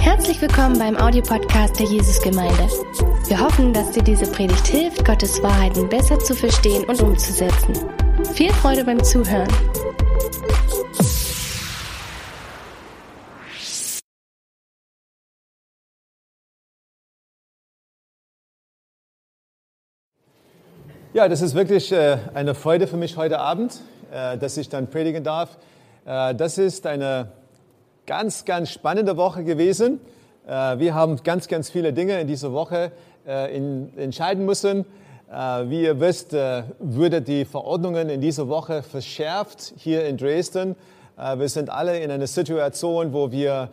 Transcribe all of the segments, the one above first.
Herzlich willkommen beim Audiopodcast der Jesusgemeinde. Wir hoffen, dass dir diese Predigt hilft, Gottes Wahrheiten besser zu verstehen und umzusetzen. Viel Freude beim Zuhören. Ja, das ist wirklich äh, eine Freude für mich heute Abend, äh, dass ich dann predigen darf. Äh, das ist eine ganz, ganz spannende Woche gewesen. Wir haben ganz, ganz viele Dinge in dieser Woche entscheiden müssen. Wie ihr wisst, wurde die Verordnungen in dieser Woche verschärft hier in Dresden. Wir sind alle in einer Situation, wo wir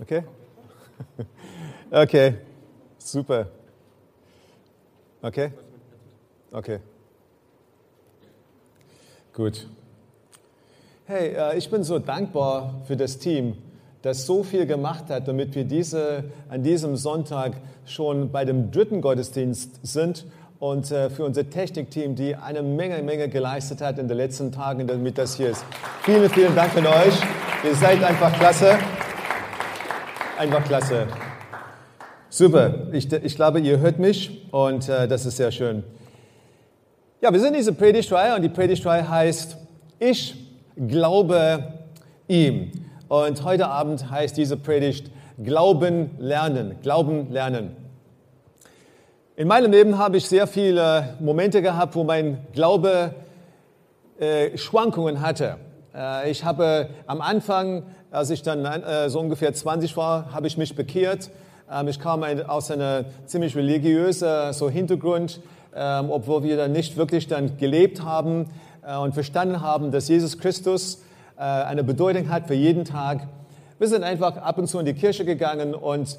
Okay? Okay, super. Okay? Okay. Gut. Hey, äh, ich bin so dankbar für das Team, das so viel gemacht hat, damit wir diese, an diesem Sonntag schon bei dem dritten Gottesdienst sind und äh, für unser Technikteam, die eine Menge, Menge geleistet hat in den letzten Tagen, damit das hier ist. Vielen, vielen Dank an euch. Ihr seid einfach klasse. Einfach klasse. Super, ich, ich glaube, ihr hört mich und äh, das ist sehr schön. Ja, wir sind in dieser Predigtreihe und die Predigtreihe heißt Ich glaube ihm. Und heute Abend heißt diese Predigt Glauben lernen, Glauben lernen. In meinem Leben habe ich sehr viele Momente gehabt, wo mein Glaube äh, Schwankungen hatte. Äh, ich habe am Anfang, als ich dann äh, so ungefähr 20 war, habe ich mich bekehrt ähm, ich kam aus einer ziemlich religiösen Hintergrund, ähm, obwohl wir dann nicht wirklich dann gelebt haben äh, und verstanden haben, dass Jesus Christus äh, eine Bedeutung hat für jeden Tag. Wir sind einfach ab und zu in die Kirche gegangen und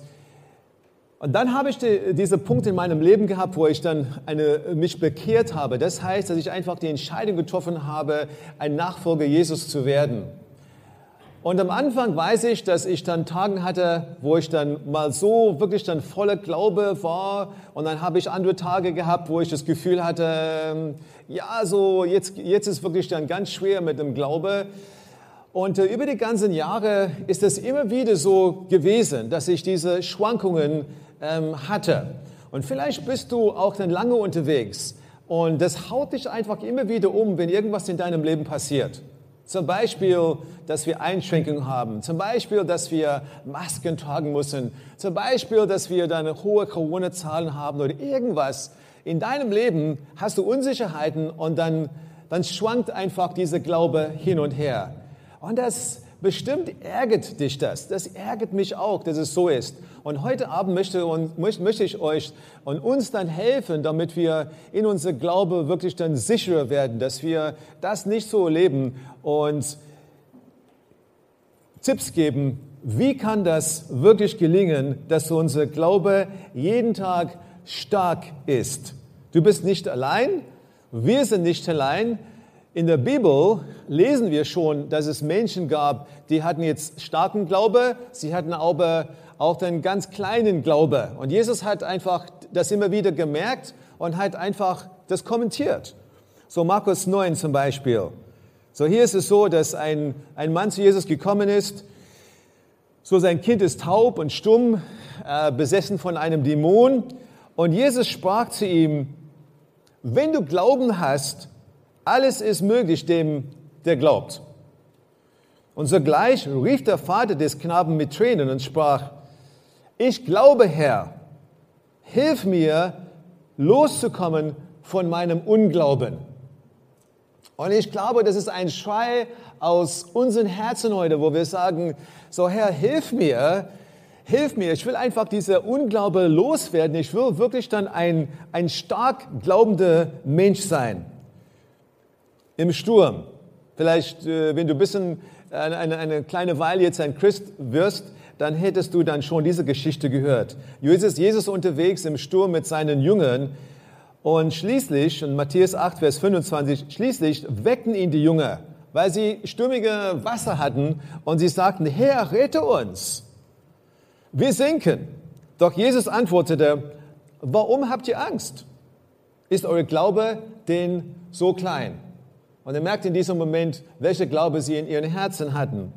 und dann habe ich die, diese Punkt in meinem Leben gehabt, wo ich dann eine, mich bekehrt habe. Das heißt, dass ich einfach die Entscheidung getroffen habe, ein Nachfolger Jesus zu werden. Und am Anfang weiß ich, dass ich dann Tagen hatte, wo ich dann mal so wirklich dann voller Glaube war. Und dann habe ich andere Tage gehabt, wo ich das Gefühl hatte, ähm, ja, so jetzt, jetzt ist wirklich dann ganz schwer mit dem Glaube. Und äh, über die ganzen Jahre ist es immer wieder so gewesen, dass ich diese Schwankungen ähm, hatte. Und vielleicht bist du auch dann lange unterwegs. Und das haut dich einfach immer wieder um, wenn irgendwas in deinem Leben passiert. Zum Beispiel, dass wir Einschränkungen haben. Zum Beispiel, dass wir Masken tragen müssen. Zum Beispiel, dass wir dann hohe Corona-Zahlen haben oder irgendwas. In deinem Leben hast du Unsicherheiten und dann, dann schwankt einfach dieser Glaube hin und her. Und das Bestimmt ärgert dich das. Das ärgert mich auch, dass es so ist. Und heute Abend möchte, und, möchte ich euch und uns dann helfen, damit wir in unser Glaube wirklich dann sicherer werden, dass wir das nicht so leben und Tipps geben, wie kann das wirklich gelingen, dass unser Glaube jeden Tag stark ist. Du bist nicht allein, wir sind nicht allein, in der Bibel lesen wir schon, dass es Menschen gab, die hatten jetzt starken Glaube, sie hatten aber auch den ganz kleinen Glaube. Und Jesus hat einfach das immer wieder gemerkt und hat einfach das kommentiert. So Markus 9 zum Beispiel. So hier ist es so, dass ein, ein Mann zu Jesus gekommen ist. So sein Kind ist taub und stumm, äh, besessen von einem Dämon. Und Jesus sprach zu ihm, wenn du Glauben hast, alles ist möglich dem, der glaubt. Und sogleich rief der Vater des Knaben mit Tränen und sprach, ich glaube, Herr, hilf mir, loszukommen von meinem Unglauben. Und ich glaube, das ist ein Schrei aus unseren Herzen heute, wo wir sagen, so Herr, hilf mir, hilf mir, ich will einfach diese Unglaube loswerden. Ich will wirklich dann ein, ein stark glaubender Mensch sein im Sturm. Vielleicht, äh, wenn du ein bisschen eine, eine kleine Weile jetzt ein Christ wirst, dann hättest du dann schon diese Geschichte gehört. Jesus, Jesus unterwegs im Sturm mit seinen Jüngern und schließlich, in Matthäus 8, Vers 25, schließlich weckten ihn die Jünger, weil sie stürmige Wasser hatten und sie sagten, Herr, rette uns. Wir sinken. Doch Jesus antwortete, warum habt ihr Angst? Ist euer Glaube denn so klein? Und er merkt in diesem Moment, welche Glaube sie in ihren Herzen hatten.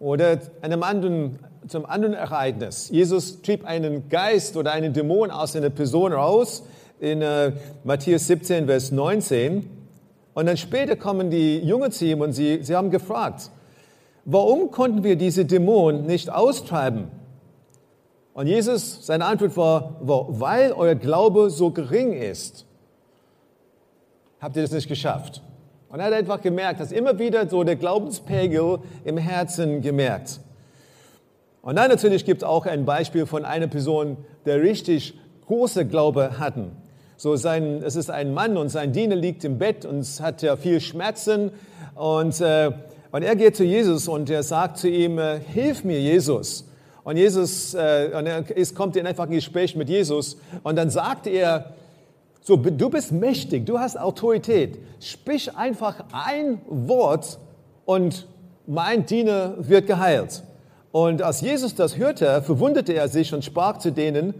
Oder einem anderen, zum anderen Ereignis. Jesus trieb einen Geist oder einen Dämon aus einer Person raus in äh, Matthäus 17, Vers 19. Und dann später kommen die Jungen zu ihm und sie, sie haben gefragt, warum konnten wir diese Dämonen nicht austreiben? Und Jesus, seine Antwort war, weil euer Glaube so gering ist, habt ihr das nicht geschafft. Und er hat einfach gemerkt, dass immer wieder so der Glaubenspegel im Herzen gemerkt. Und dann natürlich gibt es auch ein Beispiel von einer Person, der richtig große Glaube hatten. So sein, es ist ein Mann und sein Diener liegt im Bett und hat ja viel Schmerzen und, äh, und er geht zu Jesus und er sagt zu ihm, äh, hilf mir Jesus. Und Jesus, äh, und er ist, kommt in einfach ein Gespräch mit Jesus und dann sagt er, so, du bist mächtig, du hast Autorität. Sprich einfach ein Wort und mein Diener wird geheilt. Und als Jesus das hörte, verwunderte er sich und sprach zu denen,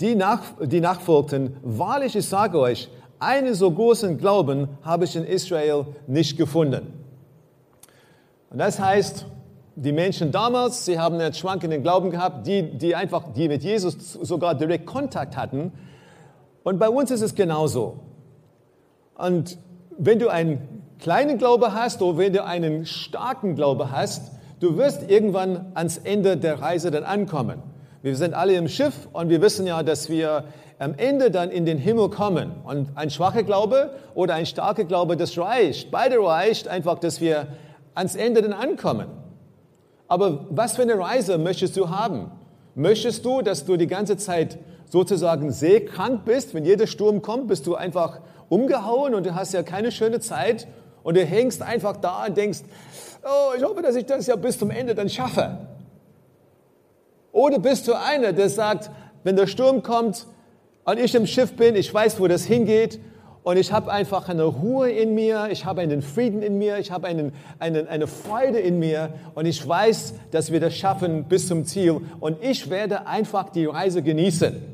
die, nach, die nachfolgten, wahrlich, ich sage euch, einen so großen Glauben habe ich in Israel nicht gefunden. Und das heißt, die Menschen damals, sie haben einen schwankenden Glauben gehabt, die, die einfach, die mit Jesus sogar direkt Kontakt hatten, und bei uns ist es genauso. Und wenn du einen kleinen Glaube hast oder wenn du einen starken Glaube hast, du wirst irgendwann ans Ende der Reise dann ankommen. Wir sind alle im Schiff und wir wissen ja, dass wir am Ende dann in den Himmel kommen. Und ein schwacher Glaube oder ein starker Glaube, das reicht. Beide reicht einfach, dass wir ans Ende dann ankommen. Aber was für eine Reise möchtest du haben? Möchtest du, dass du die ganze Zeit sozusagen seekrank bist, wenn jeder Sturm kommt, bist du einfach umgehauen und du hast ja keine schöne Zeit und du hängst einfach da und denkst, oh, ich hoffe, dass ich das ja bis zum Ende dann schaffe. Oder bist du einer, der sagt, wenn der Sturm kommt und ich im Schiff bin, ich weiß, wo das hingeht und ich habe einfach eine Ruhe in mir, ich habe einen Frieden in mir, ich habe einen, einen, eine Freude in mir und ich weiß, dass wir das schaffen bis zum Ziel und ich werde einfach die Reise genießen.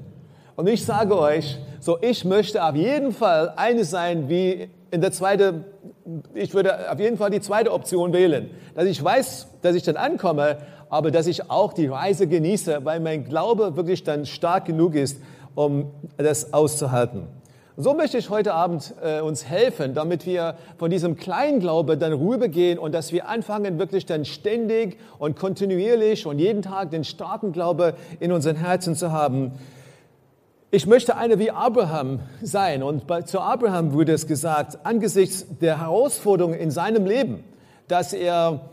Und ich sage euch, so ich möchte auf jeden Fall eine sein wie in der zweiten, ich würde auf jeden Fall die zweite Option wählen, dass ich weiß, dass ich dann ankomme, aber dass ich auch die Reise genieße, weil mein Glaube wirklich dann stark genug ist, um das auszuhalten. So möchte ich heute Abend äh, uns helfen, damit wir von diesem Kleinglaube dann rübergehen und dass wir anfangen, wirklich dann ständig und kontinuierlich und jeden Tag den starken Glaube in unseren Herzen zu haben. Ich möchte einer wie Abraham sein. Und bei, zu Abraham wurde es gesagt, angesichts der Herausforderungen in seinem Leben, dass er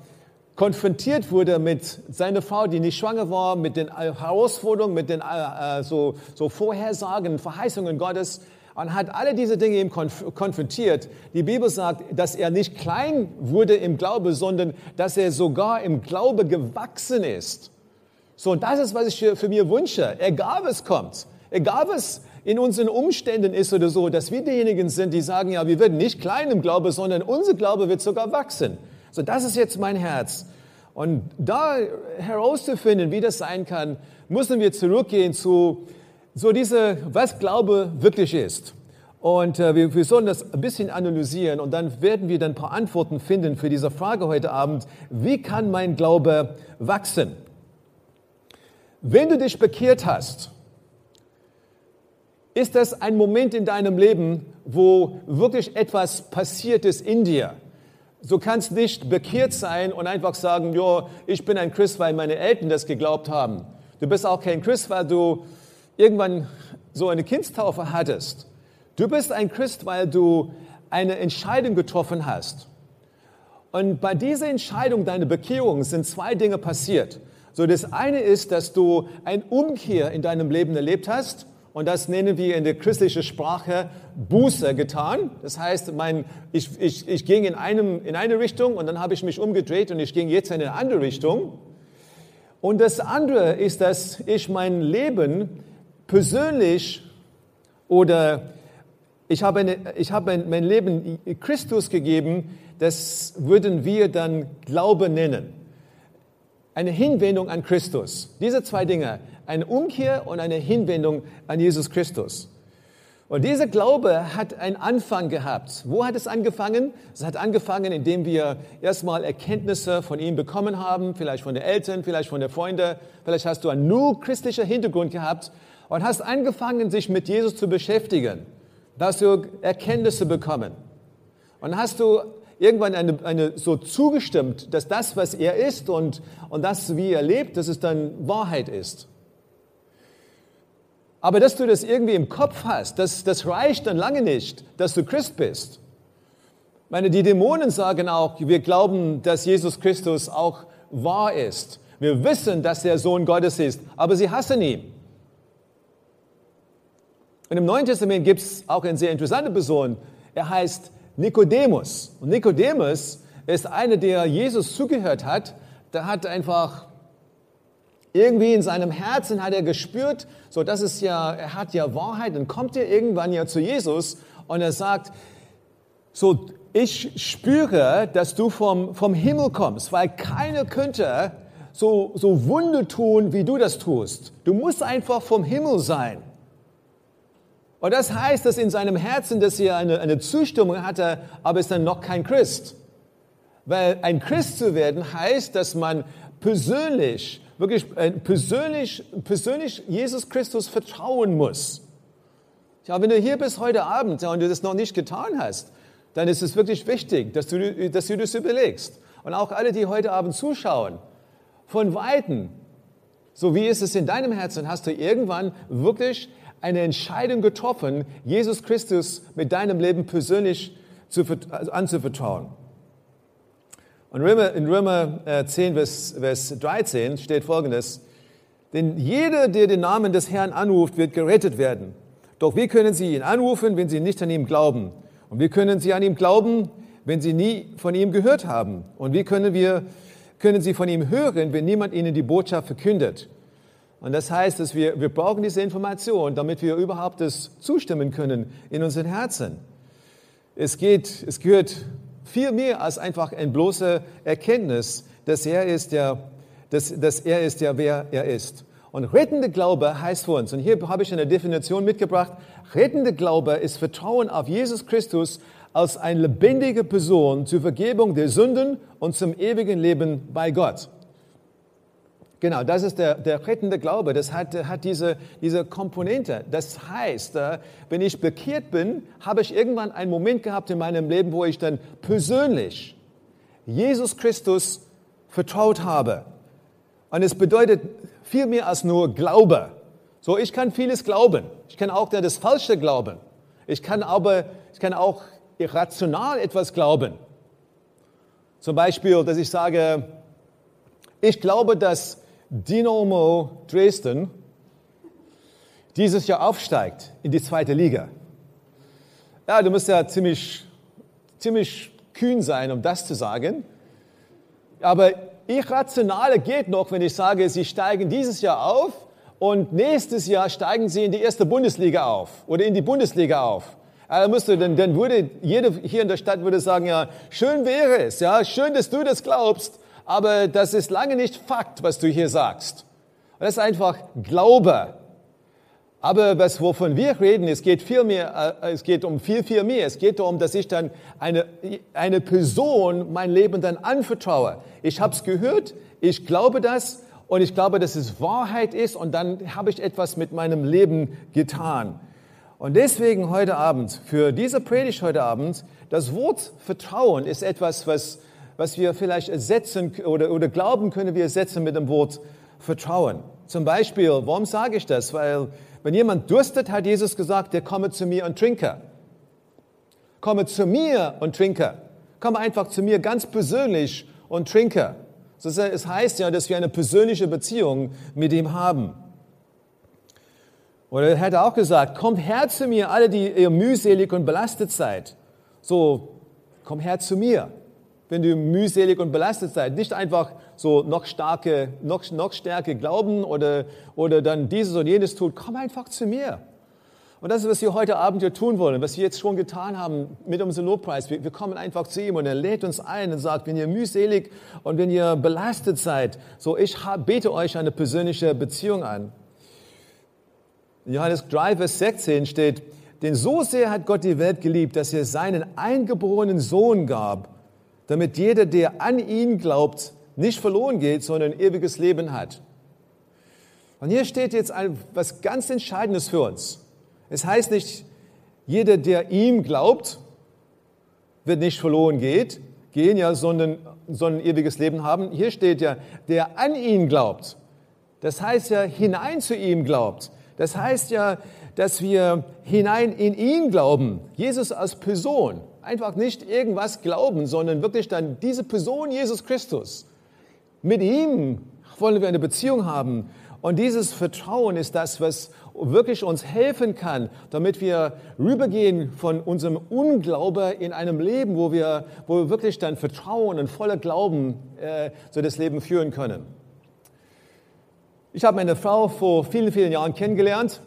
konfrontiert wurde mit seiner Frau, die nicht schwanger war, mit den Herausforderungen, mit den äh, so, so Vorhersagen, Verheißungen Gottes, und hat alle diese Dinge ihm konf konfrontiert. Die Bibel sagt, dass er nicht klein wurde im Glaube, sondern dass er sogar im Glaube gewachsen ist. So, und das ist, was ich für mir wünsche. Egal was kommt, egal was in unseren Umständen ist oder so, dass wir diejenigen sind, die sagen, ja, wir werden nicht klein im Glaube, sondern unser Glaube wird sogar wachsen. So, das ist jetzt mein Herz. Und da herauszufinden, wie das sein kann, müssen wir zurückgehen zu so diese, was Glaube wirklich ist. Und äh, wir, wir sollen das ein bisschen analysieren und dann werden wir dann ein paar Antworten finden für diese Frage heute Abend. Wie kann mein Glaube wachsen? Wenn du dich bekehrt hast, ist das ein Moment in deinem Leben, wo wirklich etwas passiert ist in dir. Du kannst nicht bekehrt sein und einfach sagen, ja, ich bin ein Christ, weil meine Eltern das geglaubt haben. Du bist auch kein Christ, weil du irgendwann so eine Kindstaufe hattest. Du bist ein Christ, weil du eine Entscheidung getroffen hast. Und bei dieser Entscheidung, deiner Bekehrung, sind zwei Dinge passiert. So, das eine ist, dass du ein Umkehr in deinem Leben erlebt hast. Und das nennen wir in der christlichen Sprache Buße getan. Das heißt, mein, ich, ich, ich ging in, einem, in eine Richtung und dann habe ich mich umgedreht und ich ging jetzt in eine andere Richtung. Und das andere ist, dass ich mein Leben persönlich oder ich habe, eine, ich habe mein, mein Leben Christus gegeben, das würden wir dann Glaube nennen. Eine Hinwendung an Christus. Diese zwei Dinge, eine Umkehr und eine Hinwendung an Jesus Christus. Und dieser Glaube hat einen Anfang gehabt. Wo hat es angefangen? Es hat angefangen, indem wir erstmal Erkenntnisse von ihm bekommen haben, vielleicht von den Eltern, vielleicht von den Freunden, vielleicht hast du einen nur christlicher Hintergrund gehabt und hast angefangen, sich mit Jesus zu beschäftigen. Da hast du Erkenntnisse bekommen. Und hast du irgendwann eine, eine, so zugestimmt, dass das, was er ist und, und das, wie er lebt, dass es dann Wahrheit ist. Aber dass du das irgendwie im Kopf hast, das, das reicht dann lange nicht, dass du Christ bist. Ich meine, die Dämonen sagen auch, wir glauben, dass Jesus Christus auch wahr ist. Wir wissen, dass er Sohn Gottes ist, aber sie hassen ihn. Und im Neuen Testament gibt es auch eine sehr interessante Person. Er heißt Nikodemus. Und Nikodemus ist einer, der Jesus zugehört hat. Der hat einfach irgendwie in seinem Herzen hat er gespürt, so das ist ja, er hat ja Wahrheit. Dann kommt er irgendwann ja zu Jesus und er sagt, so ich spüre, dass du vom, vom Himmel kommst, weil keiner könnte so, so Wunder tun, wie du das tust. Du musst einfach vom Himmel sein. Und das heißt, dass in seinem Herzen, dass er eine, eine Zustimmung hatte, aber ist dann noch kein Christ. Weil ein Christ zu werden heißt, dass man persönlich wirklich äh, persönlich, persönlich Jesus Christus vertrauen muss. Ja, wenn du hier bist heute Abend ja, und du das noch nicht getan hast, dann ist es wirklich wichtig, dass du, dass du das überlegst. Und auch alle, die heute Abend zuschauen, von Weitem, so wie ist es in deinem Herzen, hast du irgendwann wirklich eine Entscheidung getroffen, Jesus Christus mit deinem Leben persönlich zu, anzuvertrauen. Und in Römer 10, äh, Vers, Vers 13 steht folgendes, denn jeder, der den Namen des Herrn anruft, wird gerettet werden. Doch wie können sie ihn anrufen, wenn sie nicht an ihm glauben? Und wie können sie an ihm glauben, wenn sie nie von ihm gehört haben? Und wie können wir, können sie von ihm hören, wenn niemand ihnen die Botschaft verkündet? Und das heißt, dass wir, wir brauchen diese Information, damit wir überhaupt das zustimmen können in unseren Herzen. Es geht, es gehört viel mehr als einfach eine bloße Erkenntnis, dass er ist, der, dass, dass er ist, der wer er ist. Und rettende Glaube heißt für uns, und hier habe ich eine Definition mitgebracht, rettende Glaube ist Vertrauen auf Jesus Christus als eine lebendige Person zur Vergebung der Sünden und zum ewigen Leben bei Gott. Genau, das ist der, der rettende Glaube. Das hat, hat diese, diese Komponente. Das heißt, äh, wenn ich bekehrt bin, habe ich irgendwann einen Moment gehabt in meinem Leben, wo ich dann persönlich Jesus Christus vertraut habe. Und es bedeutet viel mehr als nur Glaube. So, ich kann vieles glauben. Ich kann auch das Falsche glauben. Ich kann aber, ich kann auch irrational etwas glauben. Zum Beispiel, dass ich sage, ich glaube, dass Dynamo Dresden dieses Jahr aufsteigt in die zweite Liga. Ja, du musst ja ziemlich, ziemlich kühn sein, um das zu sagen. Aber irrationale geht noch, wenn ich sage, sie steigen dieses Jahr auf und nächstes Jahr steigen sie in die erste Bundesliga auf oder in die Bundesliga auf. Ja, dann, dann, dann würde jeder hier in der Stadt würde sagen, ja, schön wäre es, ja, schön, dass du das glaubst, aber das ist lange nicht Fakt, was du hier sagst. Das ist einfach Glaube. Aber was, wovon wir reden, es geht viel mehr, äh, es geht um viel, viel mehr. Es geht darum, dass ich dann eine, eine Person mein Leben dann anvertraue. Ich habe es gehört, ich glaube das und ich glaube, dass es Wahrheit ist und dann habe ich etwas mit meinem Leben getan. Und deswegen heute Abend, für diese Predigt heute Abend, das Wort Vertrauen ist etwas, was was wir vielleicht ersetzen oder, oder glauben können wir ersetzen mit dem Wort Vertrauen. Zum Beispiel, warum sage ich das? Weil wenn jemand durstet, hat Jesus gesagt, der komme zu mir und trinke. Komme zu mir und trinke. Komme einfach zu mir ganz persönlich und trinke. Es heißt ja, dass wir eine persönliche Beziehung mit ihm haben. Oder er hätte auch gesagt, kommt her zu mir, alle, die ihr mühselig und belastet seid. So, komm her zu mir wenn du mühselig und belastet seid. Nicht einfach so noch starke, noch, noch stärker glauben oder, oder dann dieses und jenes tun. Komm einfach zu mir. Und das ist, was wir heute Abend hier tun wollen, was wir jetzt schon getan haben mit unserem Lobpreis. Wir, wir kommen einfach zu ihm und er lädt uns ein und sagt, wenn ihr mühselig und wenn ihr belastet seid, so ich bete euch eine persönliche Beziehung an. In Johannes 3, Vers 16 steht, denn so sehr hat Gott die Welt geliebt, dass er seinen eingeborenen Sohn gab, damit jeder, der an ihn glaubt, nicht verloren geht, sondern ewiges Leben hat. Und hier steht jetzt etwas ganz Entscheidendes für uns. Es heißt nicht, jeder, der ihm glaubt, wird nicht verloren geht, gehen, ja, sondern, sondern ewiges Leben haben. Hier steht ja, der an ihn glaubt. Das heißt ja, hinein zu ihm glaubt. Das heißt ja, dass wir hinein in ihn glauben. Jesus als Person. Einfach nicht irgendwas glauben, sondern wirklich dann diese Person Jesus Christus. Mit ihm wollen wir eine Beziehung haben. Und dieses Vertrauen ist das, was wirklich uns helfen kann, damit wir rübergehen von unserem Unglaube in einem Leben, wo wir, wo wir wirklich dann Vertrauen und voller Glauben äh, so das Leben führen können. Ich habe meine Frau vor vielen, vielen Jahren kennengelernt.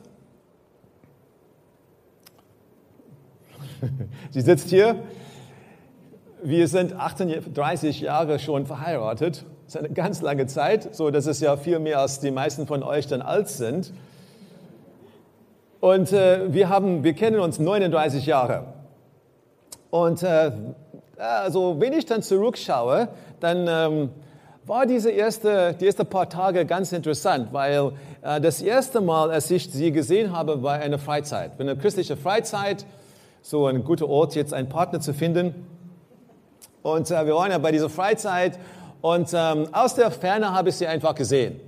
Sie sitzt hier. Wir sind 38 Jahre schon verheiratet. Das ist eine ganz lange Zeit, so dass es ja viel mehr als die meisten von euch dann alt sind. Und äh, wir, haben, wir kennen uns 39 Jahre. Und äh, also, wenn ich dann zurückschaue, dann ähm, war diese erste, die ersten paar Tage ganz interessant, weil äh, das erste Mal, als ich sie gesehen habe, war eine Freizeit. Eine christliche Freizeit, so ein guter Ort, jetzt einen Partner zu finden. Und äh, wir waren ja bei dieser Freizeit und ähm, aus der Ferne habe ich sie einfach gesehen.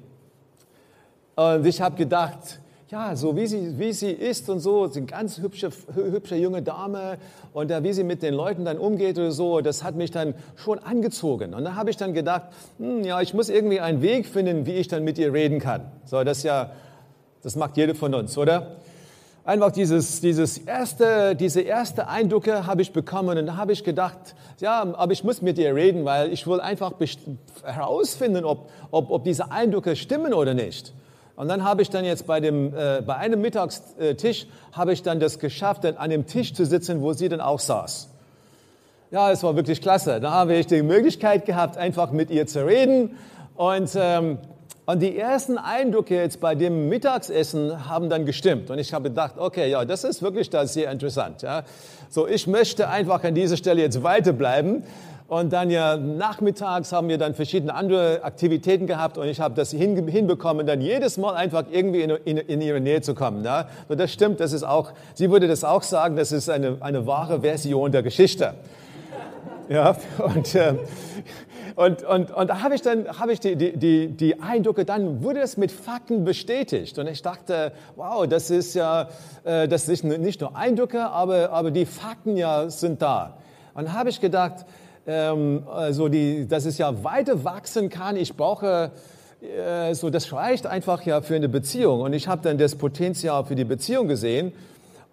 Und ich habe gedacht, ja, so wie sie, wie sie ist und so, eine ganz hübsche, hübsche junge Dame und äh, wie sie mit den Leuten dann umgeht oder so, das hat mich dann schon angezogen. Und da habe ich dann gedacht, hm, ja, ich muss irgendwie einen Weg finden, wie ich dann mit ihr reden kann. So, das ja, das macht jeder von uns, oder? Einfach dieses, dieses erste, diese erste Eindrücke habe ich bekommen und da habe ich gedacht, ja, aber ich muss mit ihr reden, weil ich will einfach herausfinden, ob, ob, ob diese Eindrücke stimmen oder nicht. Und dann habe ich dann jetzt bei, dem, äh, bei einem Mittagstisch, habe ich dann das geschafft, dann an dem Tisch zu sitzen, wo sie dann auch saß. Ja, es war wirklich klasse. Da habe ich die Möglichkeit gehabt, einfach mit ihr zu reden. Und, ähm, und die ersten Eindrücke jetzt bei dem Mittagsessen haben dann gestimmt. Und ich habe gedacht, okay, ja, das ist wirklich da sehr interessant. Ja. So, ich möchte einfach an dieser Stelle jetzt weiterbleiben. Und dann ja nachmittags haben wir dann verschiedene andere Aktivitäten gehabt und ich habe das hin, hinbekommen, dann jedes Mal einfach irgendwie in, in, in ihre Nähe zu kommen. Ja? Und das stimmt, das ist auch, sie würde das auch sagen, das ist eine, eine wahre Version der Geschichte. Ja, und, äh, und, und, und da habe ich dann habe ich die, die, die, Eindrücke, dann wurde es mit Fakten bestätigt. Und ich dachte, wow, das ist ja, äh, das ist nicht nur Eindrücke, aber, aber die Fakten ja sind da. Und habe ich gedacht, ähm, also die, dass es ja weiter wachsen kann. Ich brauche äh, so, das reicht einfach ja für eine Beziehung. Und ich habe dann das Potenzial für die Beziehung gesehen.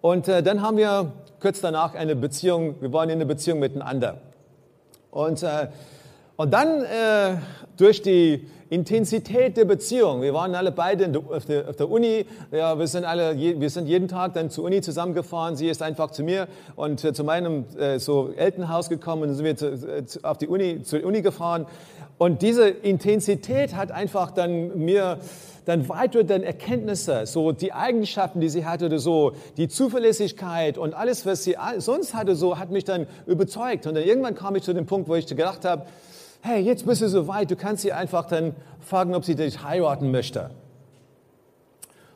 Und äh, dann haben wir kurz danach eine Beziehung, wir waren in eine Beziehung miteinander. Und, äh, und dann äh, durch die Intensität der Beziehung. Wir waren alle beide auf der, auf der Uni. Ja, wir sind alle, wir sind jeden Tag dann zur Uni zusammengefahren. Sie ist einfach zu mir und äh, zu meinem äh, so Elternhaus gekommen. und sind wir zu, auf die Uni, zur Uni gefahren. Und diese Intensität hat einfach dann mir dann weitere Erkenntnisse, so die Eigenschaften, die sie hatte, so die Zuverlässigkeit und alles, was sie sonst hatte, so hat mich dann überzeugt. Und dann irgendwann kam ich zu dem Punkt, wo ich gedacht habe, hey, jetzt bist du so weit, du kannst sie einfach dann fragen, ob sie dich heiraten möchte.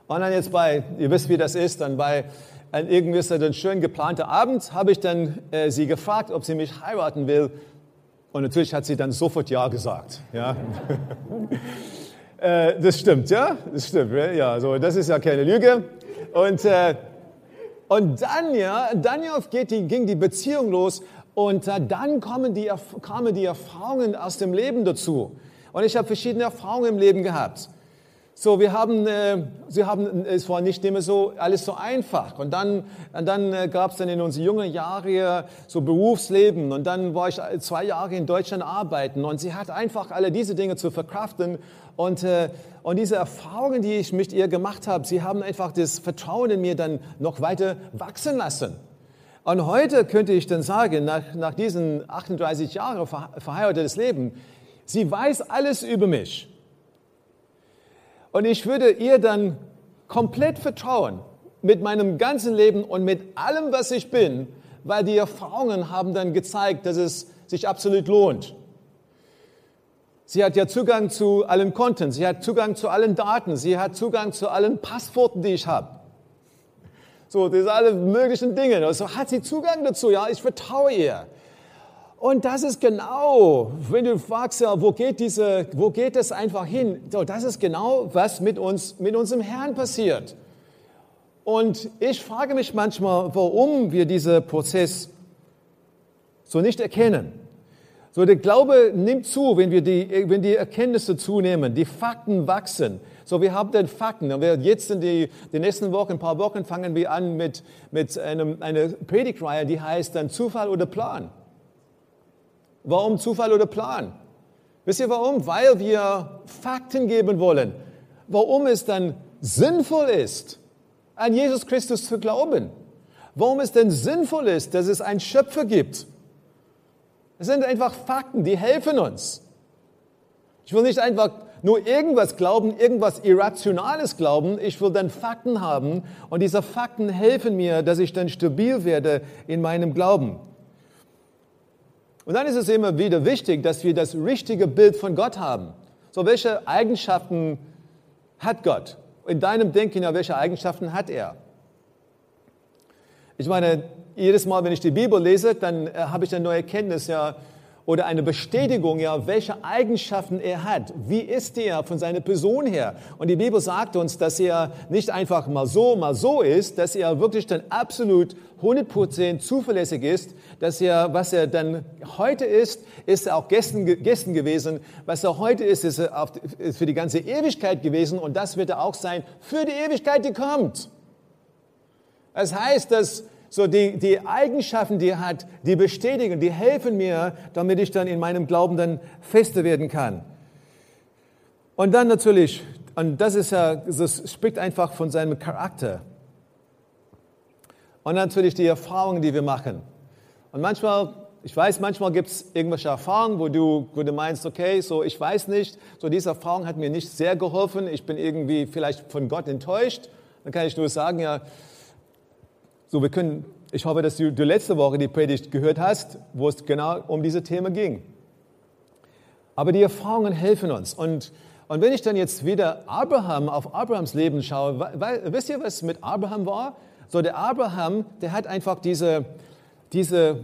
Und dann jetzt bei, ihr wisst, wie das ist, dann bei ein irgendwie ein schön geplanter Abend habe ich dann äh, sie gefragt, ob sie mich heiraten will. Und natürlich hat sie dann sofort Ja gesagt. Ja. äh, das stimmt, ja? Das stimmt, ja. So, das ist ja keine Lüge. Und, äh, und dann, ja, dann ja geht die, ging die Beziehung los und äh, dann kommen die, kamen die Erfahrungen aus dem Leben dazu. Und ich habe verschiedene Erfahrungen im Leben gehabt. So, wir haben, äh, sie haben, es war nicht immer so alles so einfach. Und dann, und dann äh, gab es dann in unseren jungen Jahren so Berufsleben. Und dann war ich zwei Jahre in Deutschland arbeiten. Und sie hat einfach alle diese Dinge zu verkraften. Und, äh, und diese Erfahrungen, die ich mit ihr gemacht habe, sie haben einfach das Vertrauen in mir dann noch weiter wachsen lassen. Und heute könnte ich dann sagen, nach, nach diesen 38 Jahren verheiratetes Leben, sie weiß alles über mich. Und ich würde ihr dann komplett vertrauen, mit meinem ganzen Leben und mit allem, was ich bin, weil die Erfahrungen haben dann gezeigt, dass es sich absolut lohnt. Sie hat ja Zugang zu allen Konten, sie hat Zugang zu allen Daten, sie hat Zugang zu allen Passworten, die ich habe. So, diese alle möglichen Dinge. Also hat sie Zugang dazu, ja, ich vertraue ihr. Und das ist genau, wenn du fragst, ja, wo geht diese, wo geht das einfach hin? So, das ist genau, was mit uns, mit unserem Herrn passiert. Und ich frage mich manchmal, warum wir diesen Prozess so nicht erkennen. So, der Glaube nimmt zu, wenn wir die, wenn die Erkenntnisse zunehmen, die Fakten wachsen. So, wir haben den Fakten. Und wir jetzt in die, die nächsten Wochen, ein paar Wochen, fangen wir an mit, mit einem, einer Predigtreihe, die heißt dann Zufall oder Plan. Warum Zufall oder Plan? Wisst ihr warum? Weil wir Fakten geben wollen. Warum es dann sinnvoll ist, an Jesus Christus zu glauben. Warum es denn sinnvoll ist, dass es einen Schöpfer gibt. Es sind einfach Fakten, die helfen uns. Ich will nicht einfach nur irgendwas glauben, irgendwas Irrationales glauben. Ich will dann Fakten haben und diese Fakten helfen mir, dass ich dann stabil werde in meinem Glauben. Und dann ist es immer wieder wichtig, dass wir das richtige Bild von Gott haben. So, welche Eigenschaften hat Gott? in deinem Denken, ja, welche Eigenschaften hat er? Ich meine, jedes Mal, wenn ich die Bibel lese, dann äh, habe ich eine neue Erkenntnis, ja, oder eine Bestätigung, ja, welche Eigenschaften er hat. Wie ist er von seiner Person her? Und die Bibel sagt uns, dass er nicht einfach mal so, mal so ist, dass er wirklich dann absolut 100% zuverlässig ist, dass er, was er dann heute ist, ist er auch gestern, gestern gewesen. Was er heute ist, ist er für die ganze Ewigkeit gewesen und das wird er auch sein für die Ewigkeit, die kommt. Das heißt, dass so die, die Eigenschaften, die er hat, die bestätigen, die helfen mir, damit ich dann in meinem Glauben dann fester werden kann. Und dann natürlich, und das ist ja, das spricht einfach von seinem Charakter. Und natürlich die Erfahrungen, die wir machen. Und manchmal, ich weiß, manchmal gibt es irgendwelche Erfahrungen, wo du, wo du meinst, okay, so ich weiß nicht, so diese Erfahrung hat mir nicht sehr geholfen, ich bin irgendwie vielleicht von Gott enttäuscht. Dann kann ich nur sagen, ja, so, wir können, ich hoffe, dass du, du letzte Woche die Predigt gehört hast, wo es genau um diese Themen ging. Aber die Erfahrungen helfen uns. Und, und wenn ich dann jetzt wieder Abraham auf Abrahams Leben schaue, weil, wisst ihr, was mit Abraham war? So, der Abraham, der hat einfach diese, diese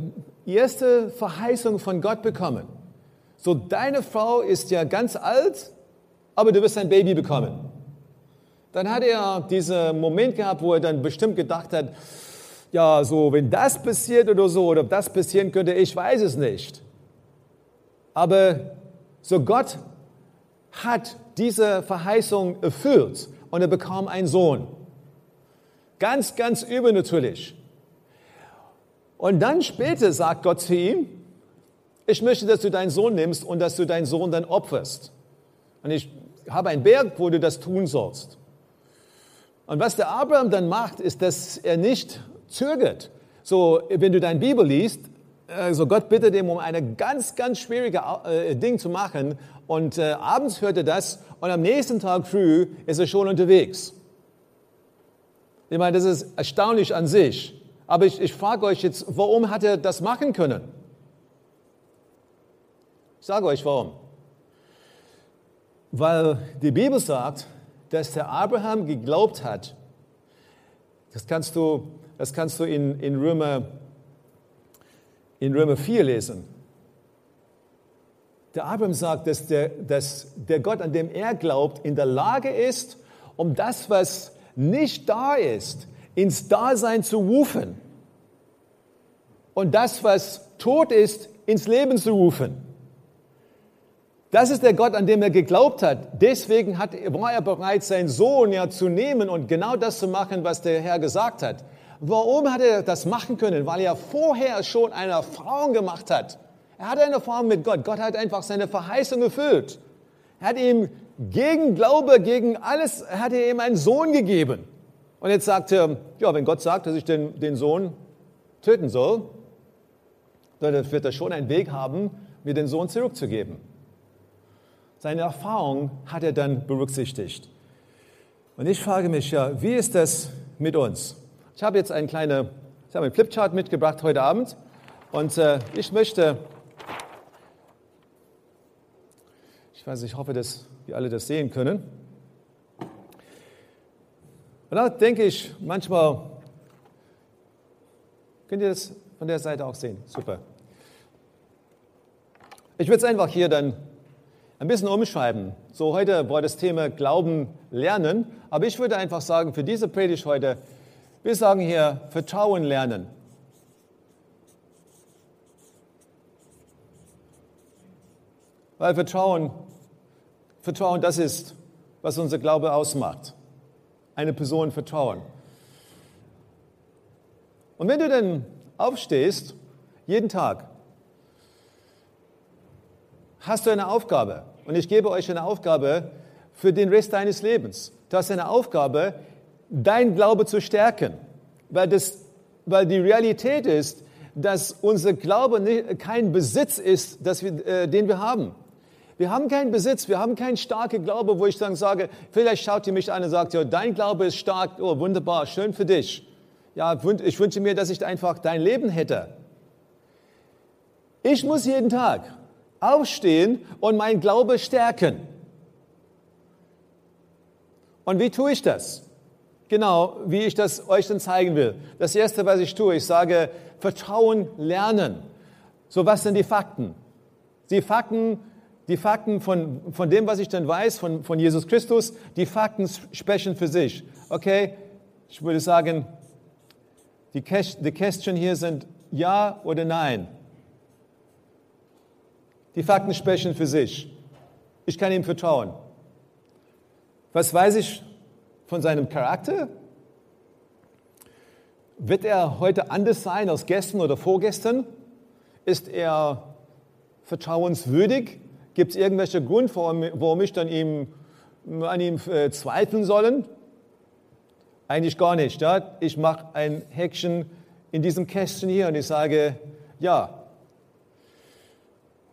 erste Verheißung von Gott bekommen. So, deine Frau ist ja ganz alt, aber du wirst ein Baby bekommen. Dann hat er diesen Moment gehabt, wo er dann bestimmt gedacht hat, ja, so, wenn das passiert oder so, oder ob das passieren könnte, ich weiß es nicht. Aber so Gott hat diese Verheißung erfüllt und er bekam einen Sohn. Ganz, ganz übernatürlich. Und dann später sagt Gott zu ihm, ich möchte, dass du deinen Sohn nimmst und dass du deinen Sohn dann opferst. Und ich habe einen Berg, wo du das tun sollst. Und was der Abraham dann macht, ist, dass er nicht zögert. So, wenn du deine Bibel liest, also Gott bittet ihm, um eine ganz, ganz schwierige äh, Ding zu machen. Und äh, abends hört er das und am nächsten Tag früh ist er schon unterwegs. Ich meine, das ist erstaunlich an sich. Aber ich, ich frage euch jetzt, warum hat er das machen können? Ich sage euch warum. Weil die Bibel sagt, dass der Abraham geglaubt hat. Das kannst du das kannst du in, in, Römer, in Römer 4 lesen. Der Abraham sagt, dass der, dass der Gott, an dem er glaubt, in der Lage ist, um das, was nicht da ist, ins Dasein zu rufen. Und das, was tot ist, ins Leben zu rufen. Das ist der Gott, an dem er geglaubt hat. Deswegen hat, war er bereit, seinen Sohn ja zu nehmen und genau das zu machen, was der Herr gesagt hat. Warum hat er das machen können? Weil er vorher schon eine Erfahrung gemacht hat. Er hatte eine Erfahrung mit Gott. Gott hat einfach seine Verheißung erfüllt. Er hat ihm gegen Glaube, gegen alles, er hat ihm einen Sohn gegeben. Und jetzt sagt er, ja, wenn Gott sagt, dass ich den, den Sohn töten soll, dann wird er schon einen Weg haben, mir den Sohn zurückzugeben. Seine Erfahrung hat er dann berücksichtigt. Und ich frage mich ja, wie ist das mit uns. Ich habe jetzt eine kleine, ich habe einen Flipchart mitgebracht heute Abend und äh, ich möchte, ich weiß, ich hoffe, dass wir alle das sehen können. Und da denke ich manchmal, könnt ihr das von der Seite auch sehen? Super. Ich würde es einfach hier dann ein bisschen umschreiben. So heute war das Thema Glauben lernen, aber ich würde einfach sagen, für diese Predigt heute, wir sagen hier Vertrauen lernen. Weil Vertrauen, Vertrauen, das ist, was unser Glaube ausmacht. Eine Person vertrauen. Und wenn du dann aufstehst, jeden Tag, hast du eine Aufgabe. Und ich gebe euch eine Aufgabe für den Rest deines Lebens. Du hast eine Aufgabe, dein Glaube zu stärken. Weil, das, weil die Realität ist, dass unser Glaube nicht, kein Besitz ist, das wir, äh, den wir haben. Wir haben keinen Besitz, wir haben keinen starken Glaube, wo ich dann sage, vielleicht schaut ihr mich an und sagt, ja, dein Glaube ist stark, oh, wunderbar, schön für dich. Ja, ich wünsche mir, dass ich einfach dein Leben hätte. Ich muss jeden Tag aufstehen und mein Glaube stärken. Und wie tue ich das? Genau, wie ich das euch dann zeigen will. Das Erste, was ich tue, ich sage, Vertrauen lernen. So, was sind die Fakten? Die Fakten, die Fakten von, von dem, was ich dann weiß, von, von Jesus Christus, die Fakten sprechen für sich. Okay? Ich würde sagen, die, die Kästchen hier sind Ja oder Nein. Die Fakten sprechen für sich. Ich kann ihm vertrauen. Was weiß ich von seinem Charakter? Wird er heute anders sein als gestern oder vorgestern? Ist er vertrauenswürdig? Gibt es irgendwelche Grund, warum ich dann ihm, an ihm äh, zweifeln sollen? Eigentlich gar nicht. Ja? Ich mache ein Häkchen in diesem Kästchen hier und ich sage, ja,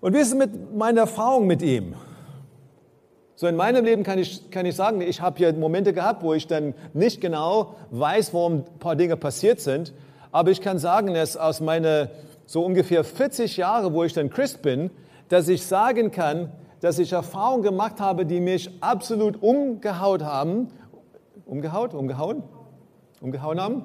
und wie ist es mit meiner Erfahrung mit ihm? So in meinem Leben kann ich, kann ich sagen, ich habe hier Momente gehabt, wo ich dann nicht genau weiß, warum ein paar Dinge passiert sind. Aber ich kann sagen, dass aus meiner so ungefähr 40 Jahre, wo ich dann Christ bin, dass ich sagen kann, dass ich Erfahrungen gemacht habe, die mich absolut umgehaut haben. Umgehaut? Umgehauen? Umgehauen haben?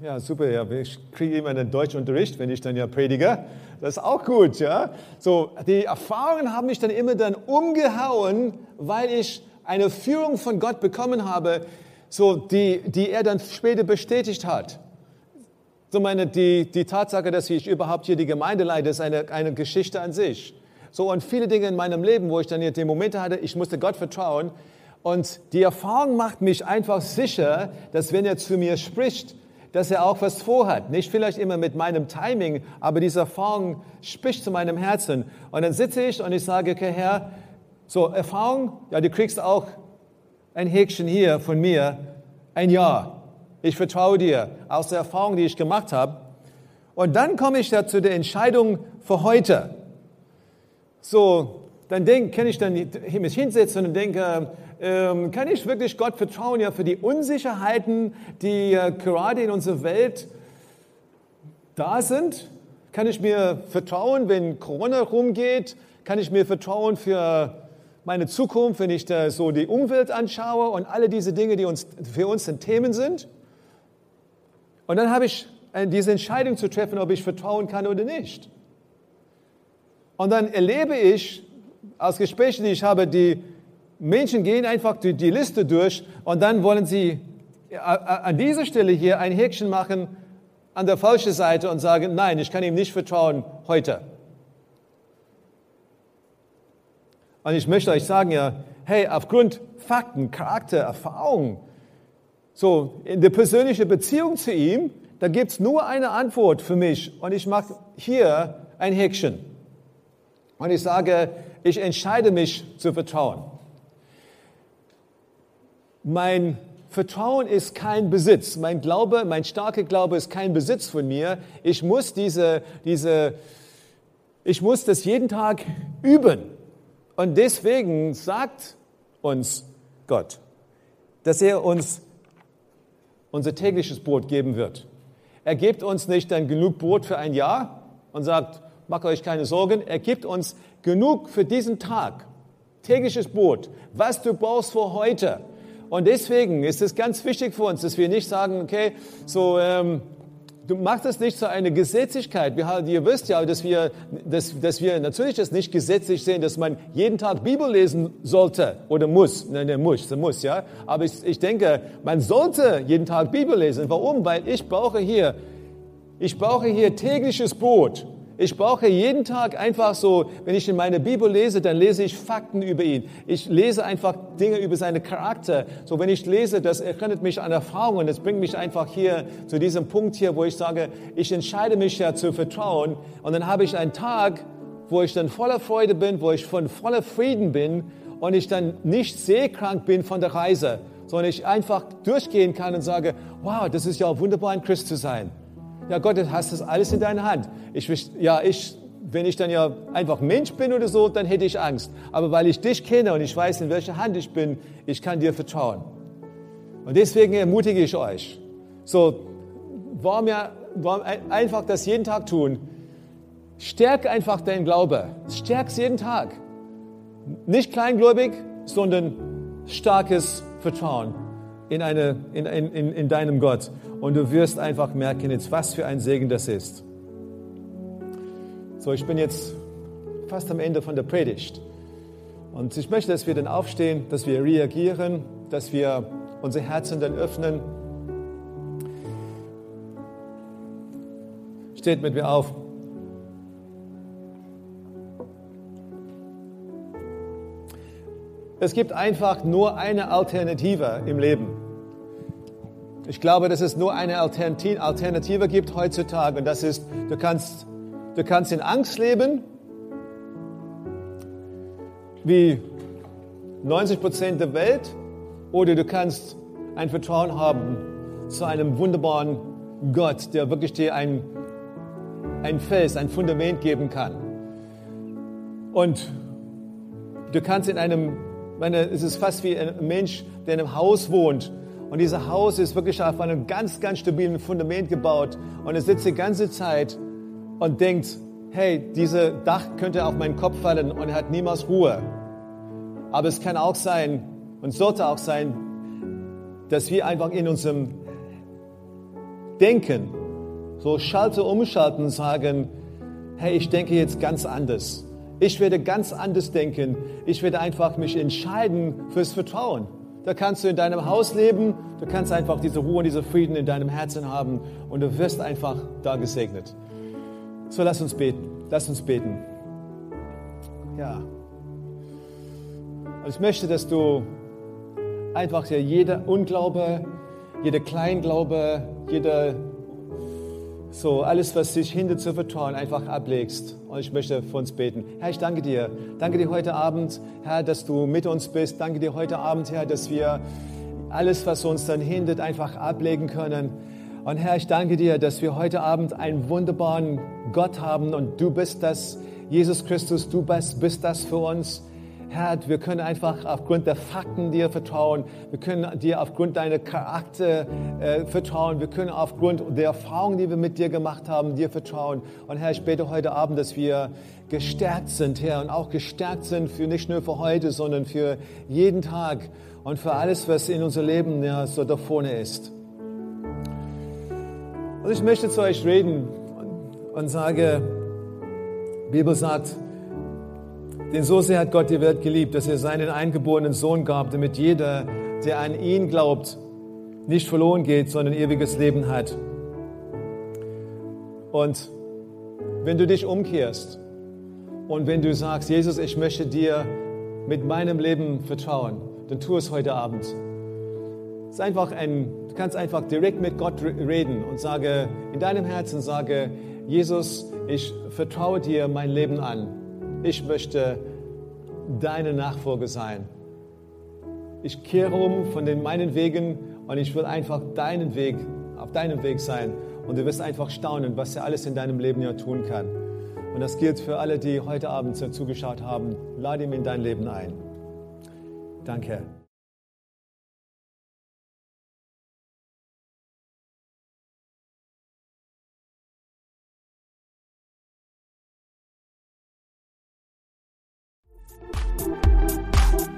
Ja, super. Ja. Ich kriege immer einen Deutschunterricht, wenn ich dann ja predige. Das ist auch gut, ja. So, die Erfahrungen haben mich dann immer dann umgehauen, weil ich eine Führung von Gott bekommen habe, so, die, die er dann später bestätigt hat. So meine, die, die Tatsache, dass ich überhaupt hier die Gemeinde leite, ist eine, eine Geschichte an sich. So, und viele Dinge in meinem Leben, wo ich dann die Momente hatte, ich musste Gott vertrauen. Und die Erfahrung macht mich einfach sicher, dass wenn er zu mir spricht, dass er auch was vorhat. Nicht vielleicht immer mit meinem Timing, aber diese Erfahrung spricht zu meinem Herzen. Und dann sitze ich und ich sage, okay, Herr, so Erfahrung, ja, du kriegst auch ein Häkchen hier von mir, ein Ja. Ich vertraue dir aus der Erfahrung, die ich gemacht habe. Und dann komme ich da zu der Entscheidung für heute. So, dann denk, kann ich dann mich hinsetzen und denke, ähm, kann ich wirklich Gott vertrauen, ja, für die Unsicherheiten, die äh, gerade in unserer Welt da sind? Kann ich mir vertrauen, wenn Corona rumgeht? Kann ich mir vertrauen für meine Zukunft, wenn ich da so die Umwelt anschaue und alle diese Dinge, die uns, für uns ein Themen sind? Und dann habe ich äh, diese Entscheidung zu treffen, ob ich vertrauen kann oder nicht. Und dann erlebe ich aus Gesprächen, die ich habe, die Menschen gehen einfach die, die Liste durch und dann wollen sie an dieser Stelle hier ein Häkchen machen an der falschen Seite und sagen, nein, ich kann ihm nicht vertrauen heute. Und ich möchte euch sagen, ja, hey, aufgrund Fakten, Charakter, Erfahrung, so in der persönlichen Beziehung zu ihm, da gibt es nur eine Antwort für mich und ich mache hier ein Häkchen. Und ich sage, ich entscheide mich zu vertrauen. Mein Vertrauen ist kein Besitz. Mein Glaube, mein starker Glaube ist kein Besitz von mir. Ich muss diese, diese, ich muss das jeden Tag üben. Und deswegen sagt uns Gott, dass er uns unser tägliches Brot geben wird. Er gibt uns nicht dann genug Brot für ein Jahr und sagt, macht euch keine Sorgen. Er gibt uns genug für diesen Tag. Tägliches Brot, was du brauchst für heute. Und deswegen ist es ganz wichtig für uns, dass wir nicht sagen, okay, so, ähm, du machst es nicht zu einer Gesetzlichkeit. Wir, ihr wisst ja, dass wir, dass, dass wir natürlich das nicht gesetzlich sehen, dass man jeden Tag Bibel lesen sollte oder muss. Nein, der muss, muss, ja. Aber ich, ich denke, man sollte jeden Tag Bibel lesen. Warum? Weil ich brauche hier, ich brauche hier tägliches Brot. Ich brauche jeden Tag einfach so, wenn ich in meine Bibel lese, dann lese ich Fakten über ihn. Ich lese einfach Dinge über seine Charakter. So, wenn ich lese, das erinnert mich an Erfahrungen. Das bringt mich einfach hier zu diesem Punkt hier, wo ich sage, ich entscheide mich ja zu vertrauen. Und dann habe ich einen Tag, wo ich dann voller Freude bin, wo ich von voller Frieden bin und ich dann nicht seekrank bin von der Reise, sondern ich einfach durchgehen kann und sage, wow, das ist ja wunderbar, ein Christ zu sein. Ja, Gott, du hast das alles in deiner Hand. Ich, ja, ich, wenn ich dann ja einfach Mensch bin oder so, dann hätte ich Angst. Aber weil ich dich kenne und ich weiß, in welcher Hand ich bin, ich kann dir vertrauen. Und deswegen ermutige ich euch. So, warum ja, warum einfach das jeden Tag tun? Stärk einfach deinen Glaube. Stärk es jeden Tag. Nicht kleingläubig, sondern starkes Vertrauen in, eine, in, in, in deinem Gott. Und du wirst einfach merken, jetzt was für ein Segen das ist. So, ich bin jetzt fast am Ende von der Predigt. Und ich möchte, dass wir dann aufstehen, dass wir reagieren, dass wir unsere Herzen dann öffnen. Steht mit mir auf. Es gibt einfach nur eine Alternative im Leben. Ich glaube, dass es nur eine Alternative gibt heutzutage und das ist, du kannst, du kannst in Angst leben, wie 90 Prozent der Welt, oder du kannst ein Vertrauen haben zu einem wunderbaren Gott, der wirklich dir ein, ein Fels, ein Fundament geben kann. Und du kannst in einem, meine, es ist fast wie ein Mensch, der in einem Haus wohnt und dieses Haus ist wirklich auf einem ganz, ganz stabilen Fundament gebaut. Und er sitzt die ganze Zeit und denkt, hey, dieses Dach könnte auf meinen Kopf fallen und er hat niemals Ruhe. Aber es kann auch sein und sollte auch sein, dass wir einfach in unserem Denken so schalte umschalten und sagen, hey, ich denke jetzt ganz anders. Ich werde ganz anders denken. Ich werde einfach mich entscheiden fürs Vertrauen. Da kannst du in deinem Haus leben, du kannst einfach diese Ruhe und diese Frieden in deinem Herzen haben und du wirst einfach da gesegnet. So, lass uns beten. Lass uns beten. Ja. Und ich möchte, dass du einfach ja jeder Unglaube, jeder Kleinglaube, jeder so alles, was sich hindert zu vertrauen, einfach ablegst. Und ich möchte für uns beten. Herr, ich danke dir. Danke dir heute Abend, Herr, dass du mit uns bist. Danke dir heute Abend, Herr, dass wir alles, was uns dann hindert, einfach ablegen können. Und Herr, ich danke dir, dass wir heute Abend einen wunderbaren Gott haben und du bist das, Jesus Christus, du bist, bist das für uns. Herr, wir können einfach aufgrund der Fakten dir vertrauen. Wir können dir aufgrund deiner Charakter äh, vertrauen. Wir können aufgrund der Erfahrungen, die wir mit dir gemacht haben, dir vertrauen. Und Herr, ich bete heute Abend, dass wir gestärkt sind, Herr, und auch gestärkt sind für nicht nur für heute, sondern für jeden Tag und für alles, was in unser Leben ja, so da vorne ist. Und ich möchte zu euch reden und, sage, die Bibel sagt, denn so sehr hat Gott die Welt geliebt, dass er seinen eingeborenen Sohn gab, damit jeder, der an ihn glaubt, nicht verloren geht, sondern ewiges Leben hat. Und wenn du dich umkehrst und wenn du sagst, Jesus, ich möchte dir mit meinem Leben vertrauen, dann tu es heute Abend. Es ist einfach ein, du kannst einfach direkt mit Gott reden und sage, in deinem Herzen sage, Jesus, ich vertraue dir mein Leben an ich möchte deine Nachfolger sein. Ich kehre um von den meinen Wegen und ich will einfach deinen Weg, auf deinem Weg sein. Und du wirst einfach staunen, was er alles in deinem Leben ja tun kann. Und das gilt für alle, die heute Abend zugeschaut haben. Lade ihm in dein Leben ein. Danke.